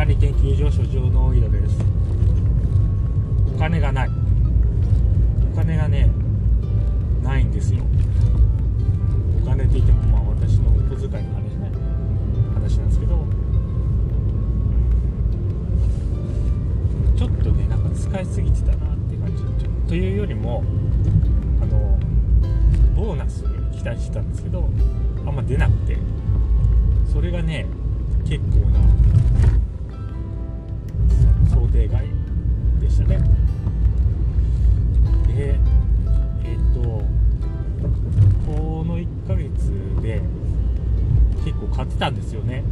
管理研究所所長の井戸です。お金がない。お金がねないんですよ。お金って言ってもまあ私のお小遣いの話ね。話なんですけど。ちょっとねなんか使いすぎてたなって感じ。というよりもあのボーナス期待してたんですけどあんま出なくて。それがね結構な定外でしたね。でえっ、とこの1ヶ月で結構買ってたんですよね。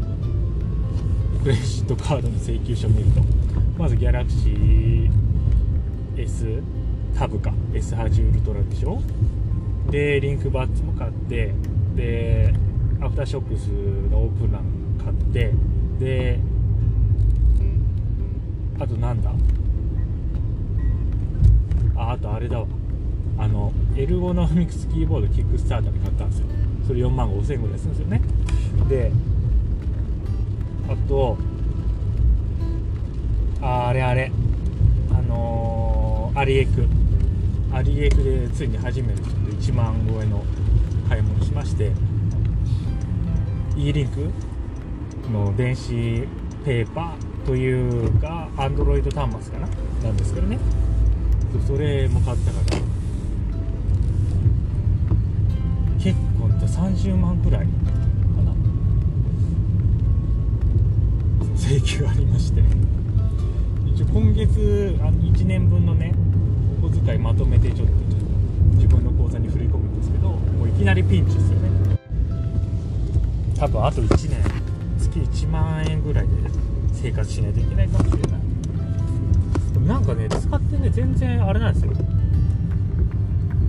クレジットカードの請求書を見ると。まずギャラクシー S タブか S80 ウルトラでしょ。でリンクバッジも買って。でアフターショックスのオープンラン買って。であとなんだ？ああとあれだわ。あのエルゴノミクスキーボードキックスターターで買ったんですよ。それ4万5000円ぐらいするんですよね。であとああれあれ。あのーアリエク。アリエクでついに初めてちょっと1万超えの買い物しまして e リンクの電子ペーパーというか Android 端末かな？なんですけどね。それも買ったから。結構30万くらいかな。請求ありまして。一応今月あの1年分のねお小遣いまとめてちょっと自分の口座に振り込むんですけどもういきなりピンチですよね。多分あと1年月1万円ぐらいで。生活しないといけないかもしれない。でもなんかね使ってね全然あれなんですよ。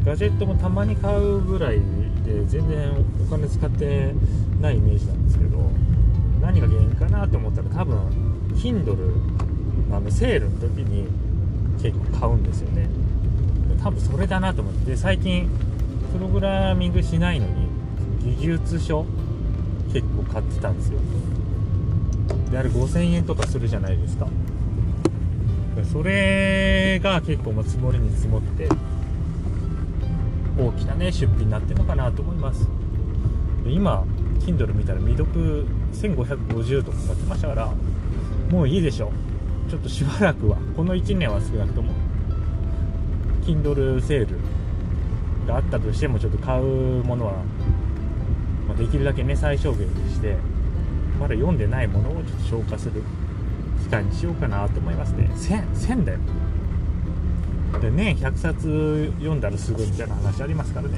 ガジェットもたまに買うぐらいで全然お金使ってないイメージなんですけど何が原因かなと思ったら多分 Kindle あのセールの時に結構買うんですよね。多分それだなと思って最近プログラミングしないのに技術書結構買ってたんですよ。であれ5000円とかするじゃないですか。それが結構もう積もりに積もって大きなね出費になってるのかなと思います。で今 Kindle 見たら未読1550とか買ってましたからもういいでしょちょっとしばらくはこの1年は少なくとも Kindle セールがあったとしてもちょっと買うものは、まできるだけね最小限にしてまだ読んでないものをちょっと消化する機会にしようかなと思いますね。1000, 1000だよ。で年100冊読んだらすごいみたいな話ありますからね。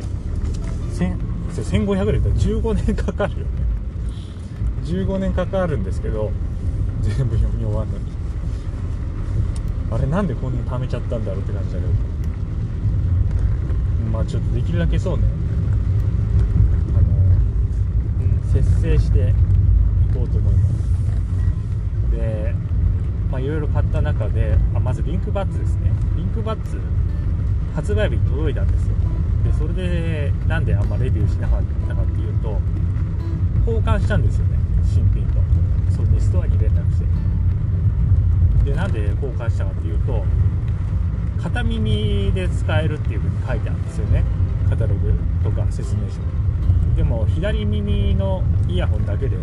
1000 1500円だったら15年かかるよね。15年かかるんですけど全部読み終わるのに。あれなんでこんなに貯めちゃったんだろうって感じだけど。まあちょっとできるだけそうね。あの節制してと思います。でまあいろいろ買った中であまずリンクバッツですね。リンクバッツ発売日に届いたんですよ。でそれでなんであんまレビューしなかったかっていうと交換したんですよね。新品と。ソニーストアに連絡して。でなんで交換したかっていうと片耳で使えるっていう風に書いてあるんですよね。カタログとか説明書。でも左耳のイヤホンだけで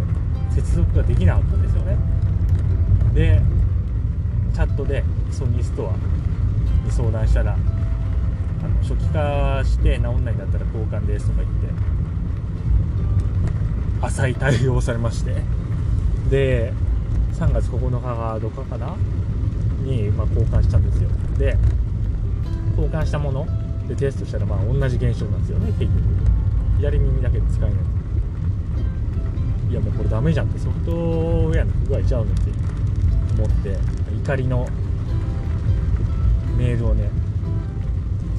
接続ができなかったんですよね。でチャットでソニーストアに相談したらあの初期化して治んないんだったら交換ですとか言って浅い対応されましてで3月9日がどっかかな？に、まあ、交換したんですよ。で交換したものでテストしたらまあ同じ現象なんですよね結局。左耳だけで使えない。いやもうこれダメじゃんってソフトウェアの不具合ちゃうのって思って怒りのメールをね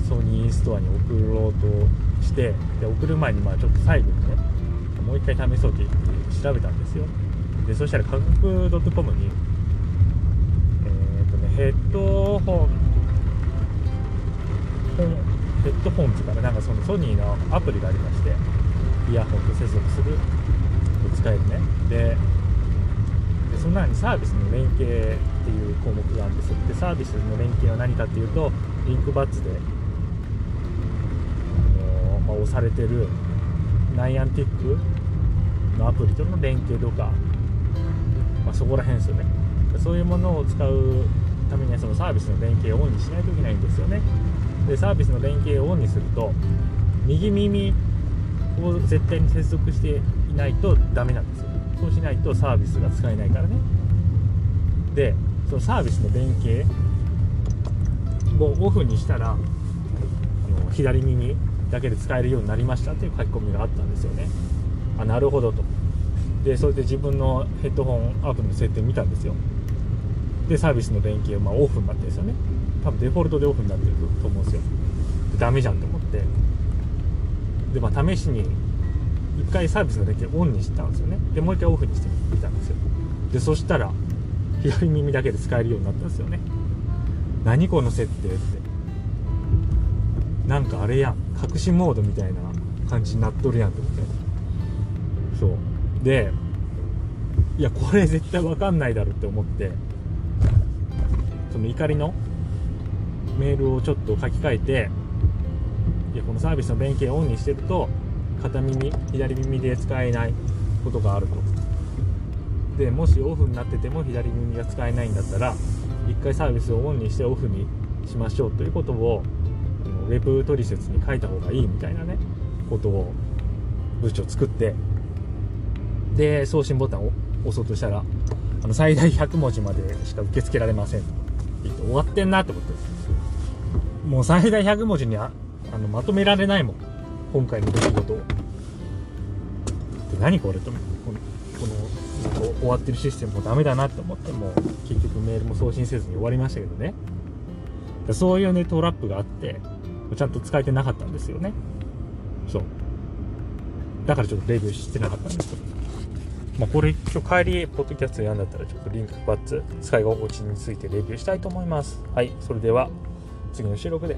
ソニーストアに送ろうとしてで送る前にまあちょっと最後にねもう一回試そうってって調べたんですよ。でそしたら価格 .com にえっ、とねヘッドホンヘッドホンズからなんかそのソニーのアプリがありましてイヤホンと接続する使えるね。でその中にサービスの連携っていう項目があるんですよ。でサービスの連携は何かっていうとリンクバッツで、あのまあ、押されてるナイアンティックのアプリとの連携とか、まあ、そこら辺ですよね。そういうものを使うためにはそのサービスの連携をオンにしないといけないんですよね。でサービスの連携をオンにすると右耳を絶対に接続してないとダメなんですよ。そうしないとサービスが使えないからね。でそのサービスの連携をオフにしたらあの左耳だけで使えるようになりましたっていう書き込みがあったんですよね。あなるほどと。でそれで自分のヘッドホンアプリの設定見たんですよ。でサービスの連携まあオフになってるんですよね。多分デフォルトでオフになってると思うんですよ。でダメじゃんと思って。でまあ試しに1回サービスの連携オンにしたんですよね。でもう1回オフにしてみたんですよ。でそしたら左耳だけで使えるようになったんですよね。何この設定って。なんかあれやん。隠しモードみたいな感じになっとるやんと思って。そう。でいやこれ絶対わかんないだろって思って。その怒りのメールをちょっと書き換えていやこのサービスの連携をオンにしてると片耳左耳で使えないことがあると。でもしオフになってても左耳が使えないんだったら1回サービスをオンにしてオフにしましょうということをウェブ取説に書いた方がいいみたいなねことを文章作ってで送信ボタンを押そうとしたらあの最大100文字までしか受け付けられません。と言って終わってんなって思ってもう最大100文字にああのまとめられないもん。今回の出来事何これとこのこの終わってるシステムもダメだなって思っても結局メールも送信せずに終わりましたけどね。そういうねトラップがあってちゃんと使えてなかったんですよね。そう。だからちょっとレビューしてなかったんですけどまあ、これ今日帰りポッドキャストやんだったらちょっとリンクバッツ使い心地についてレビューしたいと思います。はいそれでは次の収録で。